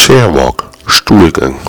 Chairwalk, Stuhlgang